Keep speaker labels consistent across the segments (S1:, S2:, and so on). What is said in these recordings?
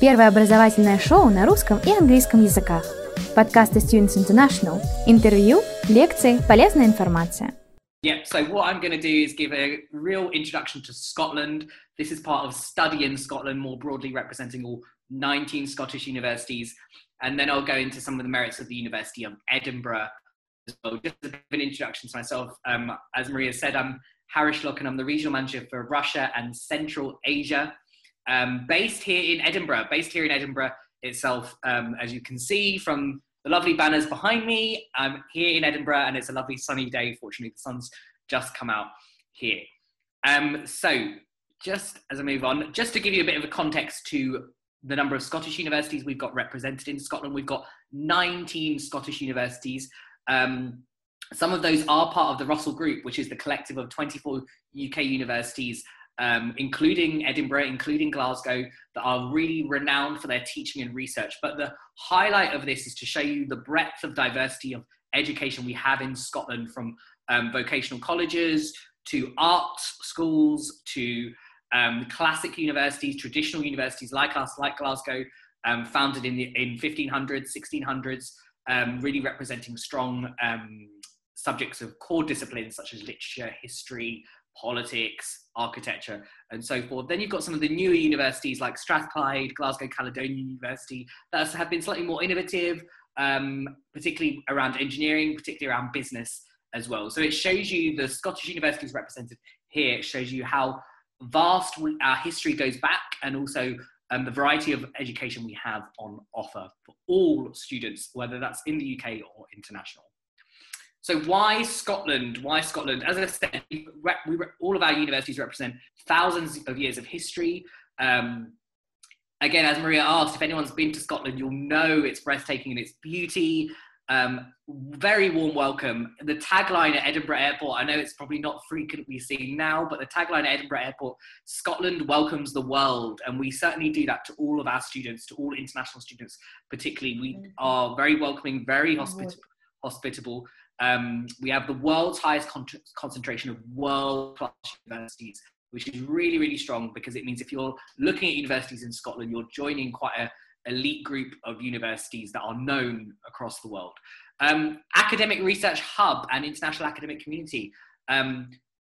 S1: Первое образовательное шоу на русском и английском языках. Подкасты Students International. Интервью, лекции, полезная информация.
S2: Yeah, so what I'm going to do is give a real introduction to Scotland. This is part of Study in Scotland, more broadly representing all 19 Scottish universities. And then I'll go into some of the merits of the University of Edinburgh as well. Just a bit of an introduction to myself. Um, as Maria said, I'm Harish Lokhun I'm the regional manager for Russia and Central Asia um, based here in Edinburgh, based here in Edinburgh itself. Um, as you can see from the lovely banners behind me, I'm here in Edinburgh and it's a lovely sunny day. Fortunately, the sun's just come out here. Um, so, just as I move on, just to give you a bit of a context to the number of Scottish universities we've got represented in Scotland, we've got 19 Scottish universities. Um, some of those are part of the Russell Group, which is the collective of 24 UK universities, um, including Edinburgh, including Glasgow, that are really renowned for their teaching and research. But the highlight of this is to show you the breadth of diversity of education we have in Scotland from um, vocational colleges to art schools to um, classic universities, traditional universities like us, like Glasgow, um, founded in the in 1500s, 1600s, um, really representing strong um, subjects of core disciplines such as literature, history, politics, architecture, and so forth. Then you've got some of the newer universities like Strathclyde, Glasgow Caledonian University that have been slightly more innovative, um, particularly around engineering, particularly around business as well. So it shows you the Scottish universities represented here. It shows you how vast our history goes back and also um, the variety of education we have on offer for all students, whether that's in the UK or international. So why Scotland? Why Scotland? As I said, we, we, all of our universities represent thousands of years of history. Um, again, as Maria asked, if anyone's been to Scotland, you'll know it's breathtaking and its beauty. Um, very warm welcome. The tagline at Edinburgh Airport, I know it's probably not frequently seen now, but the tagline at Edinburgh Airport, Scotland welcomes the world. And we certainly do that to all of our students, to all international students, particularly. We mm-hmm. are very welcoming, very hospitable. hospitable um, we have the world's highest con- concentration of world class universities, which is really, really strong because it means if you're looking at universities in Scotland, you're joining quite a elite group of universities that are known across the world. Um, academic research hub and international academic community. Um,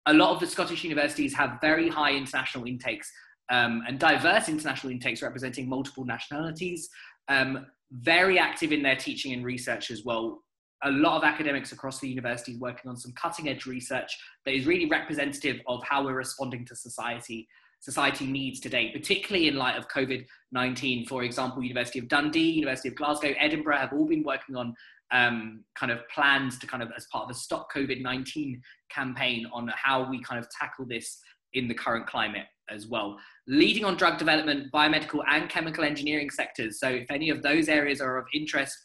S2: a lot of the Scottish universities have very high international intakes um, and diverse international intakes representing multiple nationalities. Um, very active in their teaching and research as well, a lot of academics across the university working on some cutting edge research that is really representative of how we're responding to society society needs today particularly in light of covid-19 for example university of dundee university of glasgow edinburgh have all been working on um, kind of plans to kind of as part of a stop covid-19 campaign on how we kind of tackle this in the current climate as well. Leading on drug development biomedical and chemical engineering sectors. So if any of those areas are of interest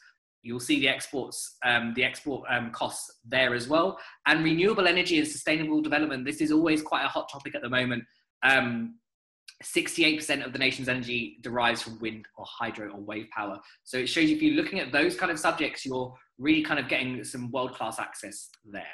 S2: You'll see the exports, um, the export um, costs there as well. And renewable energy and sustainable development. This is always quite a hot topic at the moment. Um, 68% of the nation's energy derives from wind or hydro or wave power. So it shows you if you're looking at those kind of subjects, you're really kind of getting some world class access there.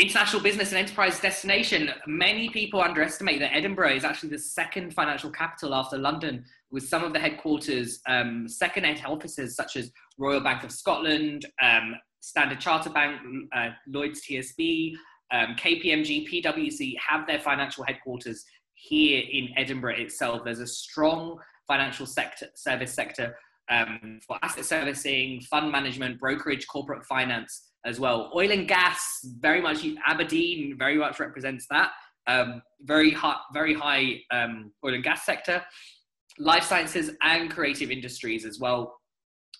S2: International business and enterprise destination. Many people underestimate that Edinburgh is actually the second financial capital after London, with some of the headquarters, um, second head offices such as Royal Bank of Scotland, um, Standard Chartered Bank, uh, Lloyds TSB, um, KPMG, PwC have their financial headquarters here in Edinburgh itself. There's a strong financial sector, service sector um, for asset servicing, fund management, brokerage, corporate finance as well. Oil and gas, very much Aberdeen, very much represents that. Um, very high, very high um, oil and gas sector, life sciences and creative industries as well,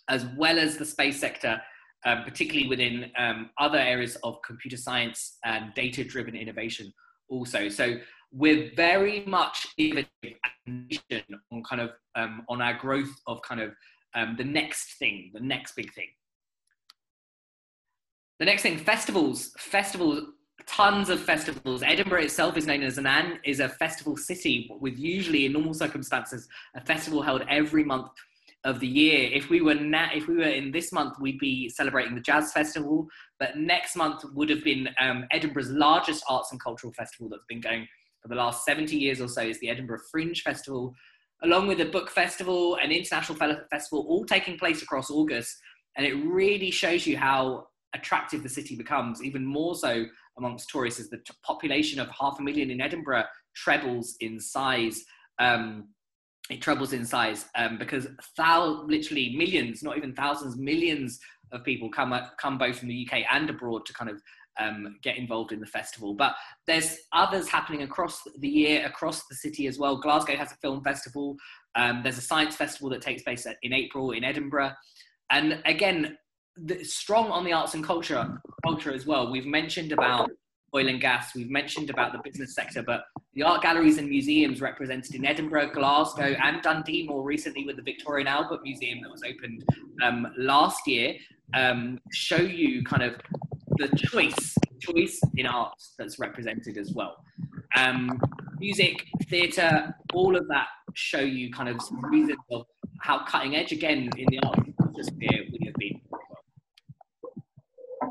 S2: as well as the space sector, um, particularly within um, other areas of computer science and data-driven innovation. Also, so we're very much on kind of um, on our growth of kind of um, the next thing, the next big thing. The next thing, festivals. Festivals, tons of festivals. Edinburgh itself is known as an an is a festival city with usually in normal circumstances a festival held every month of the year. If we were na- if we were in this month, we'd be celebrating the Jazz Festival. But next month would have been um, Edinburgh's largest arts and cultural festival that's been going for the last 70 years or so. Is the Edinburgh Fringe Festival. along with a book festival, an international festival, all taking place across August. And it really shows you how attractive the city becomes, even more so amongst tourists, as the t- population of half a million in Edinburgh trebles in size. Um, it trebles in size um, because thou- literally millions, not even thousands, millions of people come uh, come both from the UK and abroad to kind of um, get involved in the festival. But there's others happening across the year, across the city as well. Glasgow has a film festival. Um, there's a science festival that takes place in April in Edinburgh, and again, strong on the arts and culture culture as well. We've mentioned about oil and gas. We've mentioned about the business sector, but the art galleries and museums represented in Edinburgh, Glasgow, and Dundee more recently with the Victoria and Albert Museum that was opened um, last year um, show you kind of the choice choice in art that's represented as well. Um, music, theatre, all of that show you kind of reasons of how cutting edge again in the art sphere.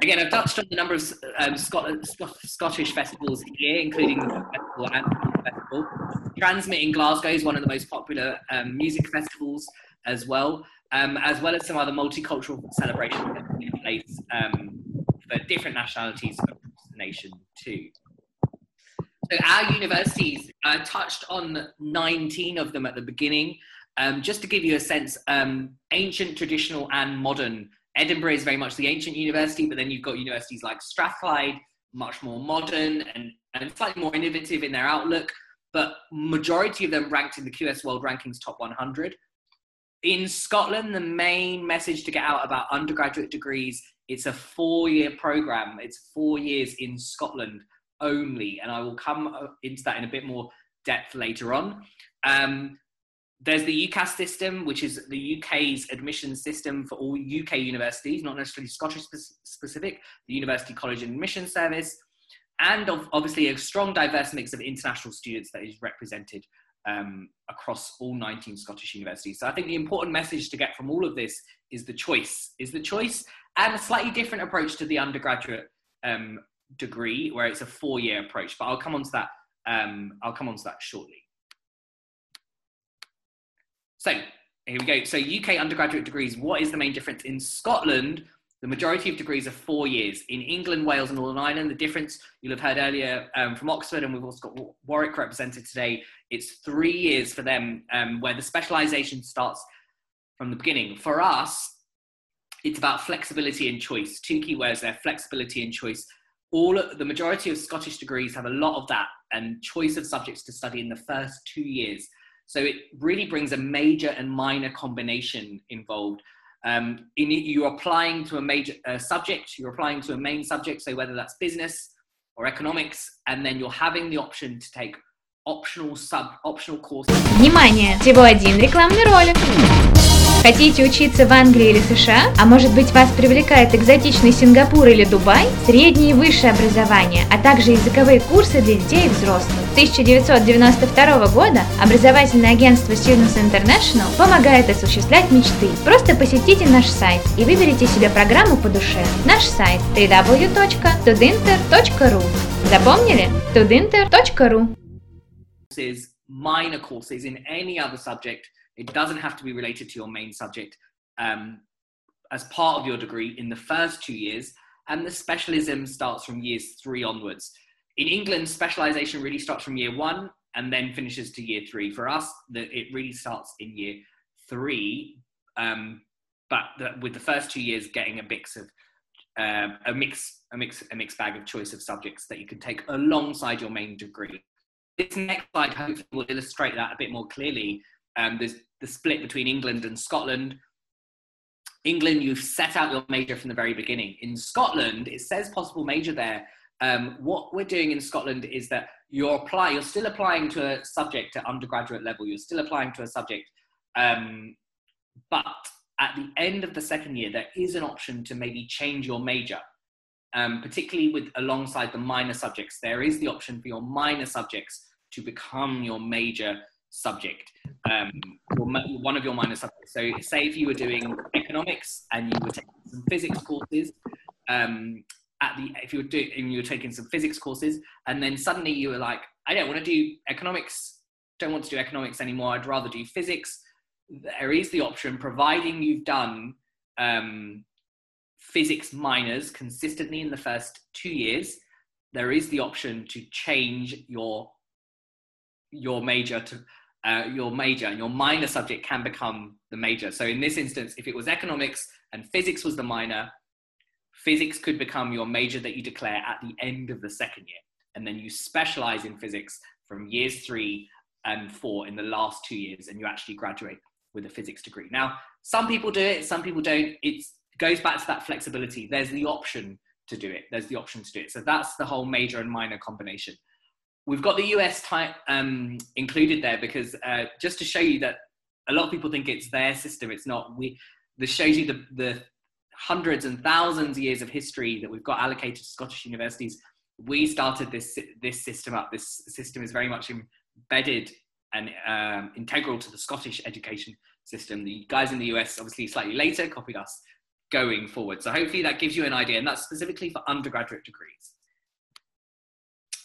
S2: Again, I've touched on the number of um, Scotland, Scottish festivals here, including the festival and festival. TRNSMT in Glasgow is one of the most popular um, music festivals as well, um, as well as some other multicultural celebrations that take place um, for different nationalities across the nation too. So our universities uh, touched on 19 of them at the beginning. Um, just to give you a sense, um, ancient, traditional, and modern. Edinburgh is very much the ancient university, but then you've got universities like Strathclyde, much more modern and, and slightly more innovative in their outlook. But majority of them ranked in the QS World Rankings top 100. In Scotland, the main message to get out about undergraduate degrees it's a four year program. It's four years in Scotland only. And I will come uh, into that in a bit more depth later on. Um, there's the UCAS system, which is the UK's admission system for all UK universities, not necessarily Scottish specific, the University College Admission Service, and obviously a strong diverse mix of international students that is represented um, across all 19 Scottish universities. So I think the important message to get from all of this is the choice, is the choice and a slightly different approach to the undergraduate um, degree, where it's a four-year approach. But I'll come on to that. Um, I'll come on to that shortly. So here we go. So UK undergraduate degrees. What is the main difference in Scotland? The majority of degrees are four years. In England, Wales, and Northern Ireland, the difference you'll have heard earlier um, from Oxford, and we've also got Warwick represented today. It's three years for them, um, where the specialisation starts from the beginning. For us, it's about flexibility and choice. Two key words there: flexibility and choice. All the majority of Scottish degrees have a lot of that and choice of subjects to study in the first two years. So it really brings a major and minor combination involved. Um, in it, you're applying to a major uh, subject, you're applying to a main subject, so whether that's business or economics, and then you're having the option to take optional sub optional courses.
S1: Внимание! Всего один рекламный ролик. Хотите учиться в Англии или США? А может быть вас привлекает экзотичный Сингапур или Дубай? Среднее и высшее образование, а также языковые курсы для детей и взрослых. С 1992 года образовательное агентство Students International помогает осуществлять мечты. Просто посетите наш сайт и выберите себе программу по душе. Наш сайт www.tudinter.ru Запомнили? tudinter.ru
S2: minor courses in any other subject It doesn't have to be related to your main subject um, as part of your degree in the first two years, and the specialism starts from years three onwards. In England, specialization really starts from year one and then finishes to year three. For us, the, it really starts in year three, um, but the, with the first two years getting a mix of uh, a mix, a mix, a mixed bag of choice of subjects that you can take alongside your main degree. This next slide hopefully will illustrate that a bit more clearly. Um, there's the split between England and Scotland. England, you've set out your major from the very beginning. In Scotland, it says possible major there. Um, what we're doing in Scotland is that you're apply, you're still applying to a subject at undergraduate level. You're still applying to a subject, um, but at the end of the second year, there is an option to maybe change your major, um, particularly with alongside the minor subjects. There is the option for your minor subjects to become your major subject, um, one of your minor subjects. So, say if you were doing economics and you were taking some physics courses, um, at the if you were doing you were taking some physics courses, and then suddenly you were like, I don't want to do economics don't want to do economics anymore, I'd rather do physics, there is the option, providing you've done um, physics minors consistently in the first two years, there is the option to change your your major to uh, your major and your minor subject can become the major. So in this instance, if it was economics and physics was the minor, physics could become your major that you declare at the end of the second year. And then you specialize in physics from years three and four in the last two years, and you actually graduate with a physics degree. Now, some people do it, some people don't. It goes back to that flexibility. There's the option to do it. There's the option to do it. So that's the whole major and minor combination. We've got the US type um, included there because uh, just to show you that a lot of people think it's their system. It's not. We this shows you the, the hundreds and thousands of years of history that we've got allocated to Scottish universities. We started this this system up. This system is very much embedded and um, integral to the Scottish education system. The guys in the US, obviously slightly later, copied us going forward. So hopefully that gives you an idea, and that's specifically for undergraduate degrees.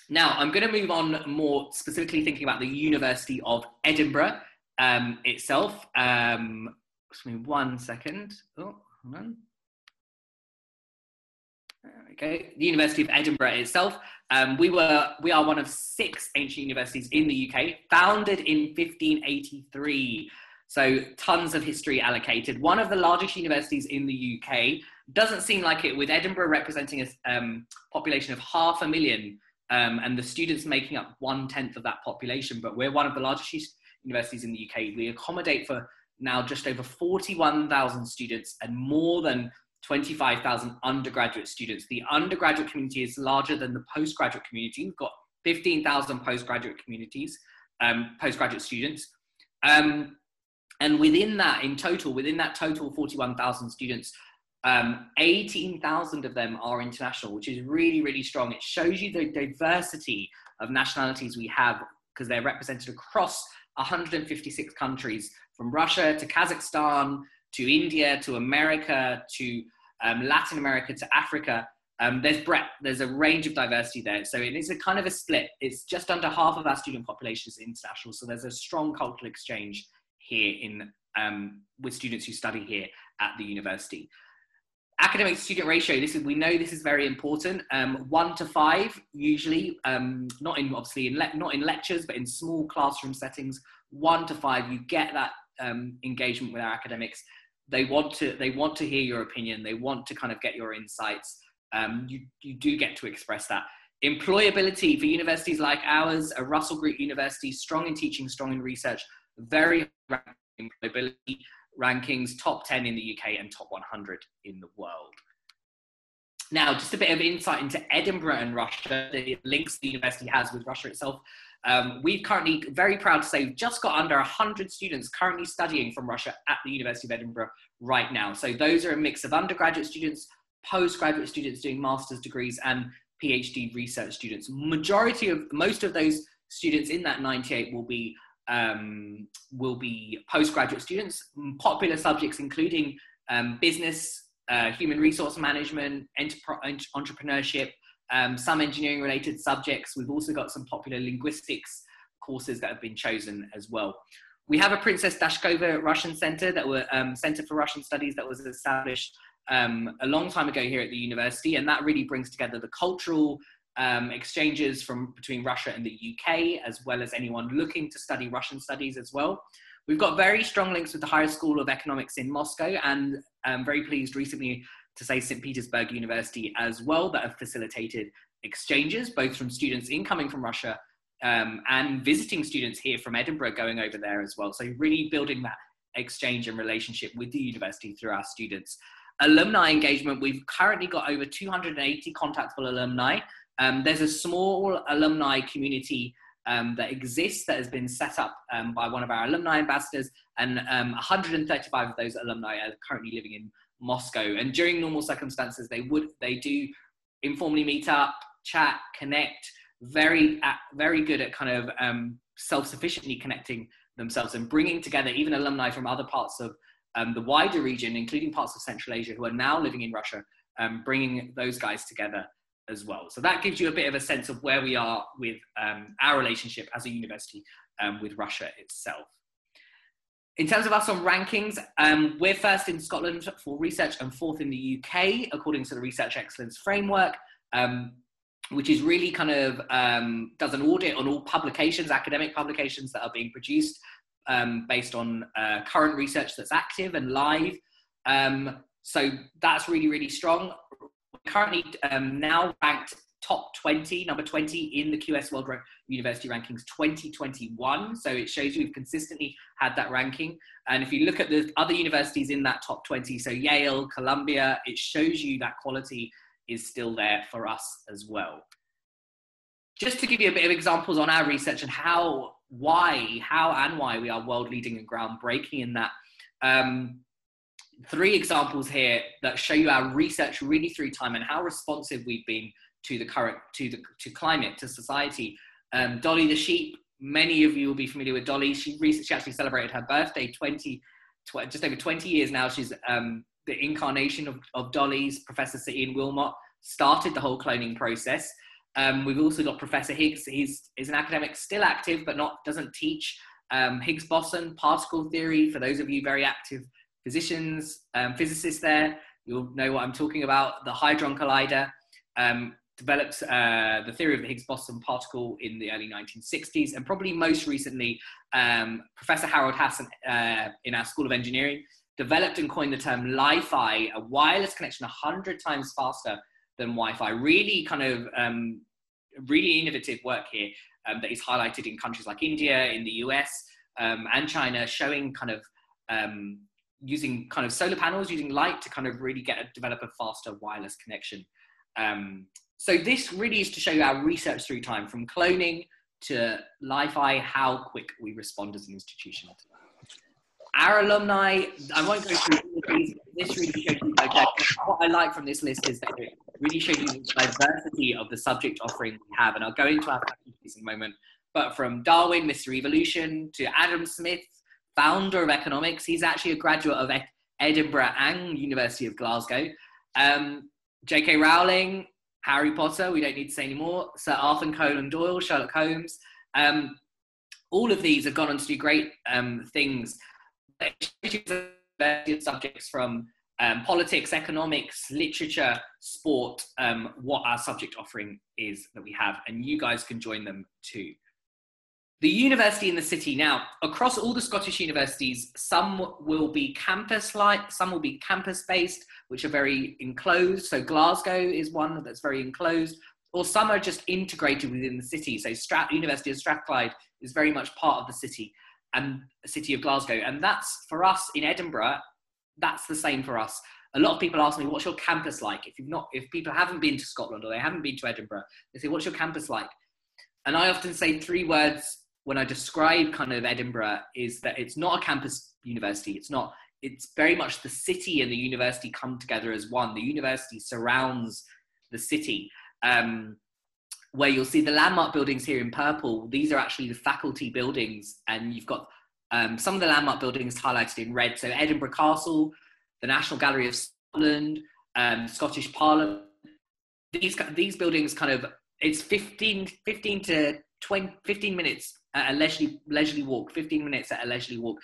S2: Now, I'm going to move on more specifically thinking about the University of Edinburgh um, itself. Um, me one second. Oh, hold on. Okay, the University of Edinburgh itself. Um, we were we are one of six ancient universities in the UK, founded in 1583. So tons of history allocated. One of the largest universities in the UK. Doesn't seem like it, with Edinburgh representing a um, population of half a million um, and the students making up one tenth of that population. But we're one of the largest universities in the UK. We accommodate for now just over 41,000 students and more than 25,000 undergraduate students. The undergraduate community is larger than the postgraduate community. We've got 15,000 postgraduate communities, um, postgraduate students. Um, and within that, in total, within that total 41,000 students, um, 18,000 of them are international, which is really, really strong. It shows you the diversity of nationalities we have because they're represented across 156 countries from Russia to Kazakhstan to India to America to um, Latin America to Africa. Um, there's breadth, there's a range of diversity there. So it is a kind of a split. It's just under half of our student population is international. So there's a strong cultural exchange here in um, with students who study here at the university academic student ratio this is we know this is very important. Um, one to five usually um, not in obviously in le- not in lectures but in small classroom settings one to five you get that um, engagement with our academics. They want to they want to hear your opinion. They want to kind of get your insights. Um, you, you do get to express that. Employability for universities like ours a russell group university strong in teaching strong in research very employability rankings, top 10 in the UK and top 100 in the world. Now, just a bit of insight into Edinburgh and Russia, the links the university has with Russia itself. Um, we've currently, very proud to say, we've just got under 100 students currently studying from Russia at the University of Edinburgh right now. So those are a mix of undergraduate students, postgraduate students doing master's degrees, and PhD research students. Majority of, most of those students in that 98 will be um, will be postgraduate students, popular subjects including um, business, uh, human resource management, entrepreneurship, um, some engineering related subjects. We've also got some popular linguistics courses that have been chosen as well. We have a Princess Dashkova Russian Center that were um, Center for Russian Studies that was established um, a long time ago here at the university, and that really brings together the cultural um, exchanges from between Russia and the UK, as well as anyone looking to study Russian studies as well. We've got very strong links with the Higher School of Economics in Moscow, and I'm very pleased recently to say St. Petersburg University as well that have facilitated exchanges, both from students incoming from Russia um, and visiting students here from Edinburgh going over there as well. So really building that exchange and relationship with the university through our students. Alumni engagement, we've currently got over 280 contactable alumni um, there's a small alumni community um, that exists that has been set up um, by one of our alumni ambassadors, and 135 um, of those alumni are currently living in Moscow. And during normal circumstances, they would they do informally meet up, chat, connect. Very very good at kind of um, self-sufficiently connecting themselves and bringing together even alumni from other parts of um, the wider region, including parts of Central Asia, who are now living in Russia, bringing those guys together as well. So that gives you a bit of a sense of where we are with um, our relationship as a university um, with Russia itself. In terms of us on rankings, um, we're first in Scotland for research and fourth in the UK, according to the Research Excellence Framework, um, which is really kind of um, does an audit on all publications, academic publications that are being produced um, based on uh, current research that's active and live. So that's really, really strong. Currently um, now ranked top 20, number 20 in the QS World University Rankings 2021. So it shows you we've consistently had that ranking. And if you look at the other universities in that top 20, so Yale, Columbia, it shows you that quality is still there for us as well. Just to give you a bit of examples on our research and how, why, how and why we are world leading and groundbreaking in that. Um, three examples here that show you our research really through time and how responsive we've been to the current to the to climate to society. Um, Dolly the sheep. Many of you will be familiar with Dolly. She recently she actually celebrated her birthday 20, tw- just over 20 years now. She's um, the incarnation of, of Dolly's. Professor Sir Ian Wilmut started the whole cloning process. Um, we've also got Professor Higgs. He's is an academic, still active, but not doesn't teach um, Higgs boson particle theory. For those of you very active physicians, um, physicists, there, you'll know what I'm talking about. The Hadron Collider. Um, developed uh, the theory of the Higgs boson particle in the early 1960s, and probably most recently, um, Professor Harald Haas uh, in our School of Engineering developed and coined the term Li-Fi, a wireless connection 100 times faster than Wi-Fi. Really kind of um, really innovative work here um, that is highlighted in countries like India, in the US, um, and China, showing kind of um, using kind of solar panels, using light to kind of really get a, develop a faster wireless connection. Um, so this really is to show you our research through time, from cloning to Li-Fi, how quick we respond as an institution. Our alumni, I won't go through all of these, this really shows you, what I like from this list is that it really shows you the diversity of the subject offering we have, and I'll go into our faculties in a moment. But from Darwin, Mr. Evolution, to Adam Smith, founder of economics, he's actually a graduate of Edinburgh and University of Glasgow. Um, J.K. Rowling, Harry Potter, we don't need to say anymore, Sir Arthur Conan Doyle, Sherlock Holmes. Um, all of these have gone on to do great um, things. Subjects from um, politics, economics, literature, sport, um, what our subject offering is that we have, and you guys can join them too. The university in the city now, across all the Scottish universities, some will be campus like, some will be campus based, which are very enclosed. So Glasgow is one that's very enclosed, or some are just integrated within the city. So Strat- University of Strathclyde is very much part of the city and the city of Glasgow. And that's for us in Edinburgh, that's the same for us. A lot of people ask me, what's your campus like? If you've not, if people haven't been to Scotland or they haven't been to Edinburgh, they say, what's your campus like? And I often say three words when I describe kind of Edinburgh is that it's not a campus university. It's not it's very much the city and the university come together as one. The university surrounds the city. Um, where you'll see the landmark buildings here in purple, these are actually the faculty buildings, and you've got um, some of the landmark buildings highlighted in red. So Edinburgh Castle, the National Gallery of Scotland, um, Scottish Parliament. These these buildings kind of it's 15, 15 to 20, 15 minutes at a leisurely leisurely walk, 15 minutes at a leisurely walk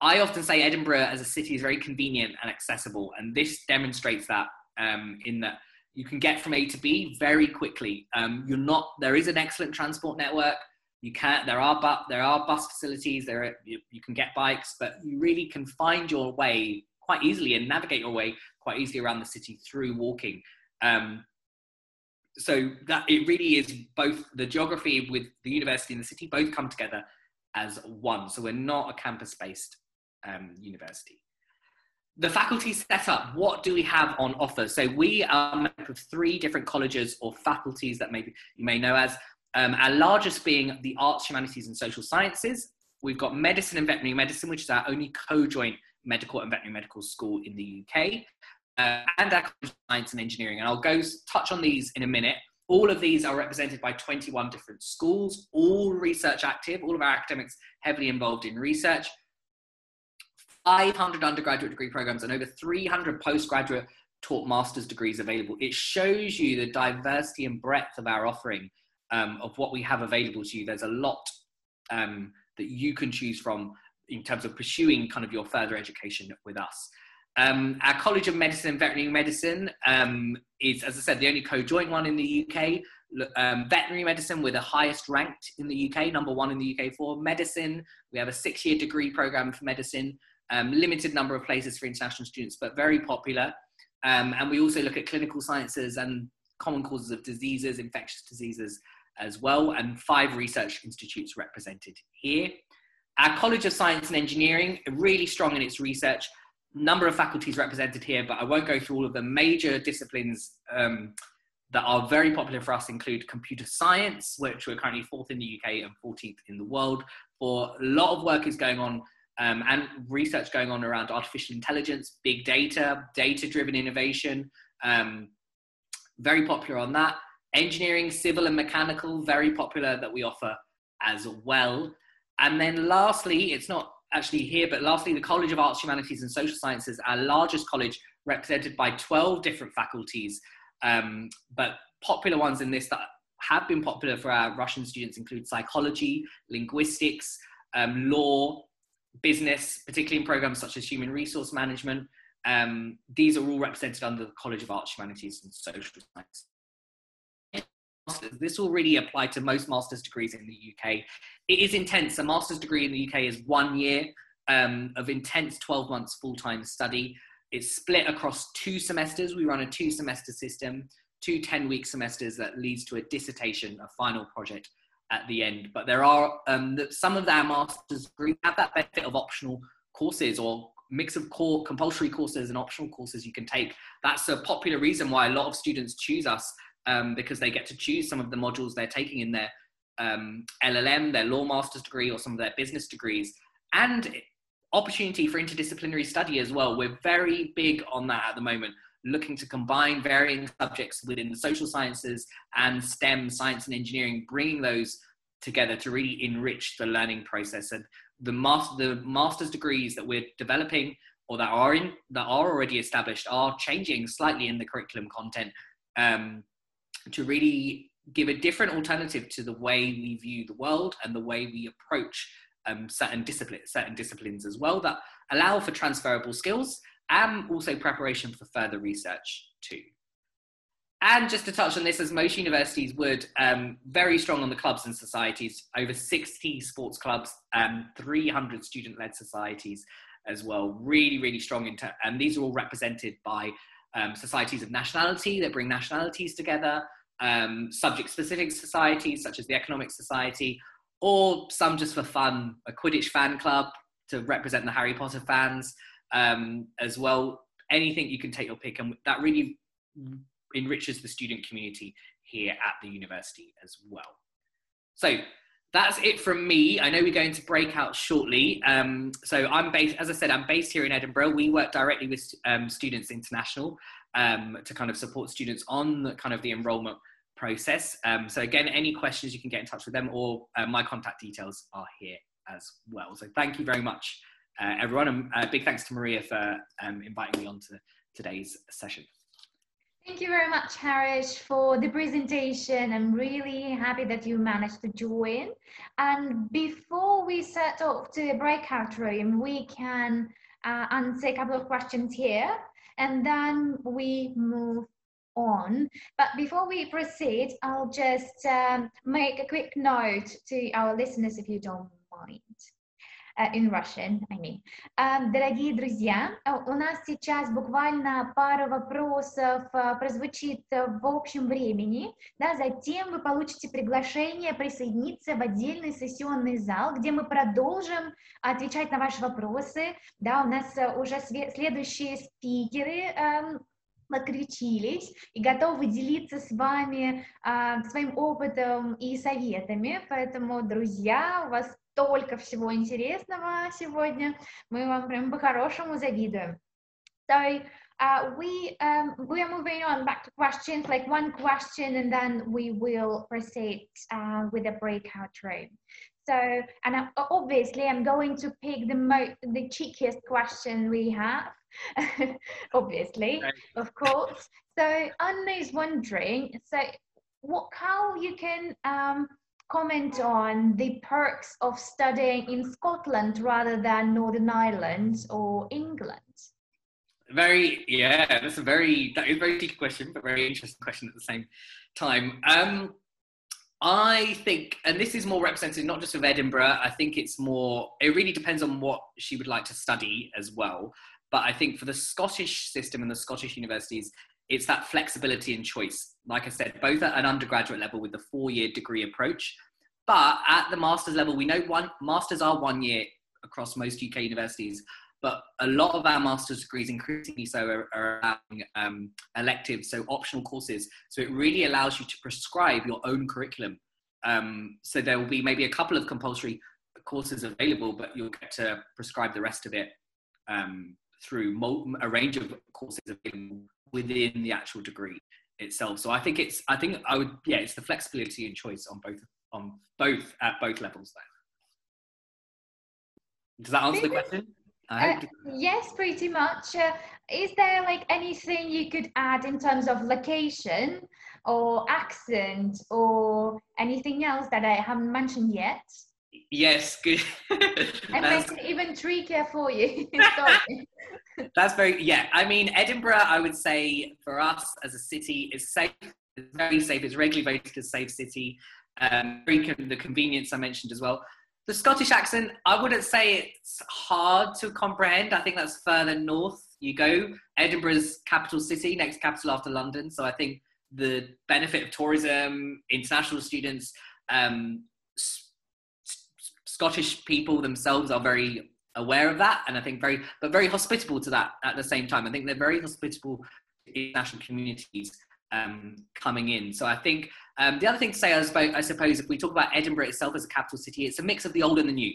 S2: I often say Edinburgh as a city is very convenient and accessible, and this demonstrates that um, in that you can get from A to B very quickly. Um, you're not there is an excellent transport network. You can there are but there are bus facilities. There are, you, you can get bikes, but you really can find your way quite easily and navigate your way quite easily around the city through walking. Um, so that it really is both the geography with the university and the city both come together as one. So we're not a campus based um, university. The faculty setup, what do we have on offer? So we are made up of three different colleges or faculties that maybe you may know as. Um, our largest being the arts, humanities and social sciences. We've got medicine and veterinary medicine, which is our only co-joint medical and veterinary medical school in the UK. Uh, and our science and engineering. And I'll go touch on these in a minute. All of these are represented by 21 different schools, all research active, all of our academics heavily involved in research. 500 undergraduate degree programs and over 300 postgraduate taught master's degrees available. It shows you the diversity and breadth of our offering um, of what we have available to you. There's a lot um, that you can choose from in terms of pursuing kind of your further education with us. Um, our College of Medicine and Veterinary Medicine um, is, as I said, the only co-joint one in the UK. Um, veterinary medicine, we're the highest ranked in the UK, number one in the UK for medicine. We have a six-year degree program for medicine, um, limited number of places for international students, but very popular. Um, and we also look at clinical sciences and common causes of diseases, infectious diseases as well, and five research institutes represented here. Our College of Science and Engineering, really strong in its research, number of faculties represented here, but I won't go through all of the major disciplines um, that are very popular for us include computer science, which we're currently fourth in the UK and 14th in the world. For a lot of work is going on um, and research going on around artificial intelligence, big data, data-driven innovation. Um, very popular on that. Engineering, civil and mechanical, very popular that we offer as well. And then lastly, it's not actually here, but lastly, the College of Arts, Humanities and Social Sciences, our largest college, represented by 12 different faculties. Um, but popular ones in this that have been popular for our Russian students include psychology, linguistics, um, law, business, particularly in programs such as human resource management. Um, these are all represented under the College of Arts, Humanities and Social Sciences masters. This will really apply to most master's degrees in the UK. It is intense. A master's degree in the UK is one year um, of intense 12 months full time study. It's split across two semesters. We run a two semester system, two 10 week semesters that leads to a dissertation, a final project at the end. But there are um, some of our master's degrees have that benefit of optional courses or mix of core compulsory courses and optional courses you can take. That's a popular reason why a lot of students choose us um, because they get to choose some of the modules they're taking in their um, LLM, their law master's degree, or some of their business degrees, and opportunity for interdisciplinary study as well. We're very big on that at the moment, looking to combine varying subjects within the social sciences and STEM, science and engineering, bringing those together to really enrich the learning process. And the, master, the master's degrees that we're developing or that are in that are already established are changing slightly in the curriculum content um, to really give a different alternative to the way we view the world and the way we approach um, certain, discipline, certain disciplines as well that allow for transferable skills and also preparation for further research too. And just to touch on this, as most universities would, um, very strong on the clubs and societies, over 60 sports clubs, and 300 student-led societies as well. Really, really strong. In ter- and these are all represented by um, societies of nationality that bring nationalities together, um, subject specific societies such as the Economic Society, or some just for fun, a Quidditch fan club to represent the Harry Potter fans um, as well. Anything you can take your pick, and that really enriches the student community here at the university as well. So that's it from me. I know we're going to break out shortly. Um, so I'm based, as I said, I'm based here in Edinburgh. We work directly with um, Students International um, to kind of support students on the, kind of the enrolment process. Um, so again, any questions you can get in touch with them or uh, my contact details are here as well. So thank you very much, uh, everyone. And uh, big thanks to Maria for um, inviting me on to today's session.
S1: Thank you very much, Harish, for the presentation. I'm really happy that you managed to join. And before we set off to the breakout room, we can uh, answer a couple of questions here, and then we move on. But before we proceed, I'll just um, make a quick note to our listeners, if you don't mind. Э, in Russian, I mean. Эм, дорогие друзья, э, у нас сейчас буквально пара вопросов э, прозвучит в общем времени, да, затем вы получите приглашение присоединиться в отдельный сессионный зал, где мы продолжим отвечать на ваши вопросы, да, у нас уже следующие спикеры эм, подключились и готовы делиться с вами а, своим опытом и советами. Поэтому, друзья, у вас столько всего интересного сегодня. Мы вам прям по-хорошему завидуем. So uh, we um, we are moving on back to questions, like one question, and then we will proceed uh, with the breakout room. So, and I, obviously, I'm going to pick the mo- the cheekiest question we have, obviously, right. of course. So, Anna is wondering, so what how you can um, comment on the perks of studying in Scotland rather than Northern Ireland or England?
S2: Very, yeah, that's a very that is a very deep question, but very interesting question at the same time. Um, I think, and this is more representative not just of Edinburgh. I think it's more. It really depends on what she would like to study as well. But I think for the Scottish system and the Scottish universities, it's that flexibility and choice. Like I said, both at an undergraduate level with the four-year degree approach, but at the master's level, we know one masters are one year across most UK universities. But a lot of our master's degrees, increasingly so, are, are um, electives, so optional courses. So it really allows you to prescribe your own curriculum. Um, so there will be maybe a couple of compulsory courses available, but you'll get to prescribe the rest of it um, through a range of courses available within the actual degree itself. So I think it's, I think I would, yeah, it's the flexibility and choice on both, on both at both levels there. Does that answer the question?
S1: Uh, yes, pretty much. Uh, is there like anything you could add in terms of location or accent or anything else that I haven't mentioned yet?
S2: Yes, good.
S1: and make it even trickier for you.
S2: That's very yeah. I mean, Edinburgh, I would say for us as a city is safe. It's very safe. It's regularly voted a safe city. Um, the convenience I mentioned as well. The Scottish accent, I wouldn't say it's hard to comprehend. I think that's further north you go. Edinburgh's capital city, next capital after London. So I think the benefit of tourism, international students, um, Scottish people themselves are very aware of that, and I think very, but very hospitable to that at the same time. I think they're very hospitable to international communities um, coming in. So I think um, the other thing to say, I suppose, I suppose, if we talk about Edinburgh itself as a capital city, it's a mix of the old and the new.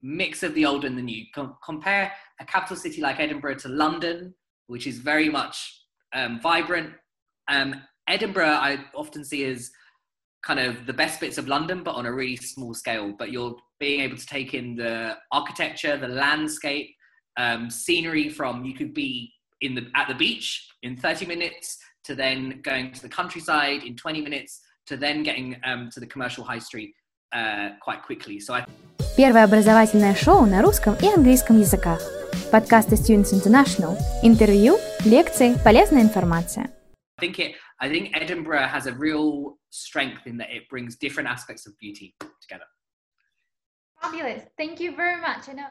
S2: Mix of the old and the new. Com- compare a capital city like Edinburgh to London, which is very much um, vibrant. Um, Edinburgh, I often see as kind of the best bits of London, but on a really small scale. But you're being able to take in the architecture, the landscape, um, scenery from you could be in the at the beach in 30 minutes to then going to the countryside in 20 minutes to then getting um, to the commercial high street uh, quite quickly. So I...
S3: Первое образовательное шоу на русском и английском языках. Подкасты Students International. Интервью, лекции, полезная информация.
S2: I think it. I think Edinburgh has a real strength in that it brings different aspects of beauty together.
S1: Fabulous. Thank you very much.